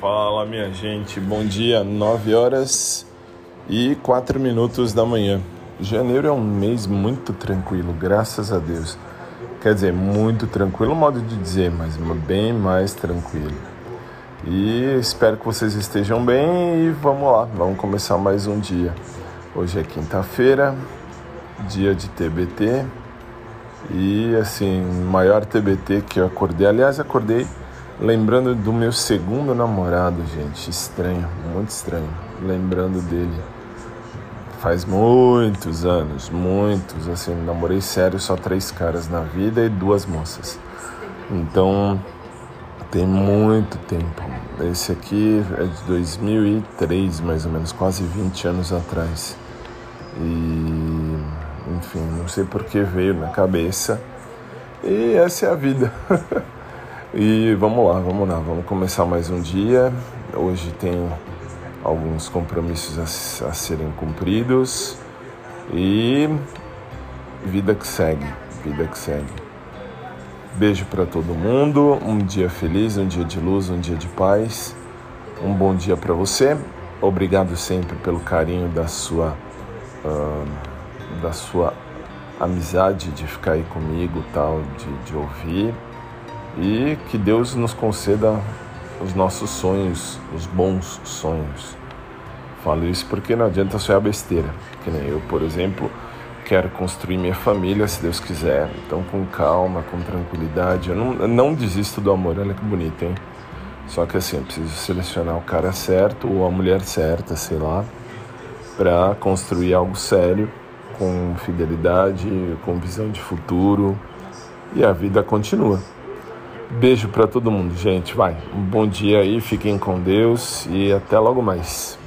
Fala minha gente, bom dia, 9 horas e 4 minutos da manhã. Janeiro é um mês muito tranquilo, graças a Deus. Quer dizer, muito tranquilo, modo de dizer, mas bem mais tranquilo. E espero que vocês estejam bem e vamos lá, vamos começar mais um dia. Hoje é quinta-feira, dia de TBT e assim, maior TBT que eu acordei. Aliás, acordei Lembrando do meu segundo namorado, gente, estranho, muito estranho. Lembrando dele. Faz muitos anos, muitos, assim, namorei sério só três caras na vida e duas moças. Então, tem muito tempo. Esse aqui é de 2003, mais ou menos, quase 20 anos atrás. E, enfim, não sei por que veio na cabeça. E essa é a vida. E vamos lá, vamos lá, vamos começar mais um dia. Hoje tem alguns compromissos a, a serem cumpridos e vida que segue, vida que segue. Beijo para todo mundo, um dia feliz, um dia de luz, um dia de paz. Um bom dia para você. Obrigado sempre pelo carinho da sua uh, da sua amizade de ficar aí comigo, tal, de, de ouvir e que Deus nos conceda os nossos sonhos, os bons sonhos. Falo isso porque não adianta sonhar besteira. Que nem eu, por exemplo, quero construir minha família, se Deus quiser. Então, com calma, com tranquilidade. Eu não, eu não desisto do amor, olha que bonito, hein? Só que assim, eu preciso selecionar o cara certo ou a mulher certa, sei lá, para construir algo sério, com fidelidade, com visão de futuro. E a vida continua. Beijo para todo mundo, gente. Vai. Um bom dia aí, fiquem com Deus e até logo mais.